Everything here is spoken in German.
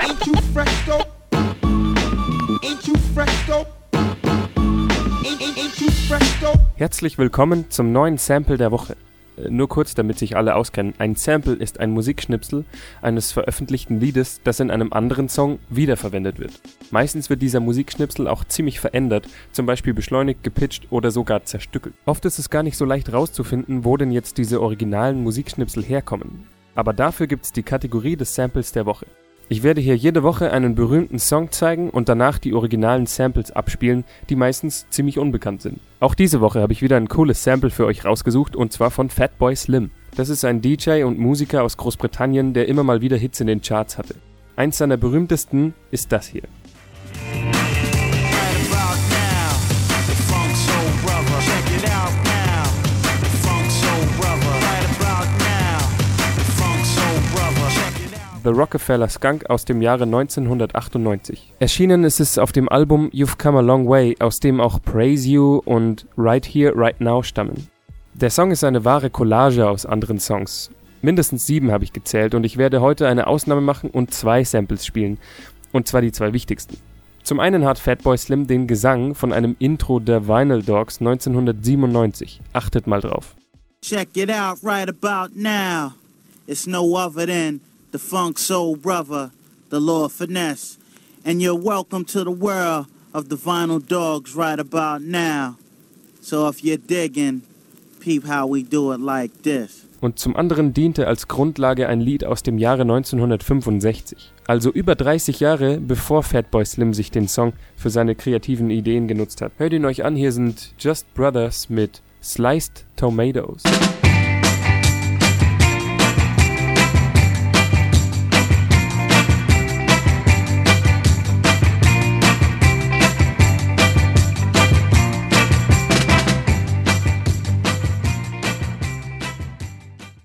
Ain't you though? Ain't you though? Herzlich willkommen zum neuen Sample der Woche. Äh, Nur kurz, damit sich alle auskennen. Ein Sample ist ein Musikschnipsel eines veröffentlichten Liedes, das in einem anderen Song wiederverwendet wird. Meistens wird dieser Musikschnipsel auch ziemlich verändert, zum Beispiel beschleunigt, gepitcht oder sogar zerstückelt. Oft ist es gar nicht so leicht rauszufinden, wo denn jetzt diese originalen Musikschnipsel herkommen. Aber dafür gibt's die Kategorie des Samples der Woche. Ich werde hier jede Woche einen berühmten Song zeigen und danach die originalen Samples abspielen, die meistens ziemlich unbekannt sind. Auch diese Woche habe ich wieder ein cooles Sample für euch rausgesucht und zwar von Fatboy Slim. Das ist ein DJ und Musiker aus Großbritannien, der immer mal wieder Hits in den Charts hatte. Eins seiner berühmtesten ist das hier. The Rockefeller Skunk aus dem Jahre 1998. Erschienen ist es auf dem Album You've Come a Long Way, aus dem auch Praise You und Right Here, Right Now stammen. Der Song ist eine wahre Collage aus anderen Songs. Mindestens sieben habe ich gezählt und ich werde heute eine Ausnahme machen und zwei Samples spielen. Und zwar die zwei wichtigsten. Zum einen hat Fatboy Slim den Gesang von einem Intro der Vinyl Dogs 1997. Achtet mal drauf. Check it out right about now. It's no other than the Funk Soul Brother, the Lord Finesse. And you're welcome to the world of the Vinyl Dogs right about now. So if you're digging, peep how we do it like this. und zum anderen diente als Grundlage ein Lied aus dem Jahre 1965, also über 30 Jahre bevor Fatboy Slim sich den Song für seine kreativen Ideen genutzt hat. Hört ihn euch an, hier sind Just Brothers mit Sliced Tomatoes.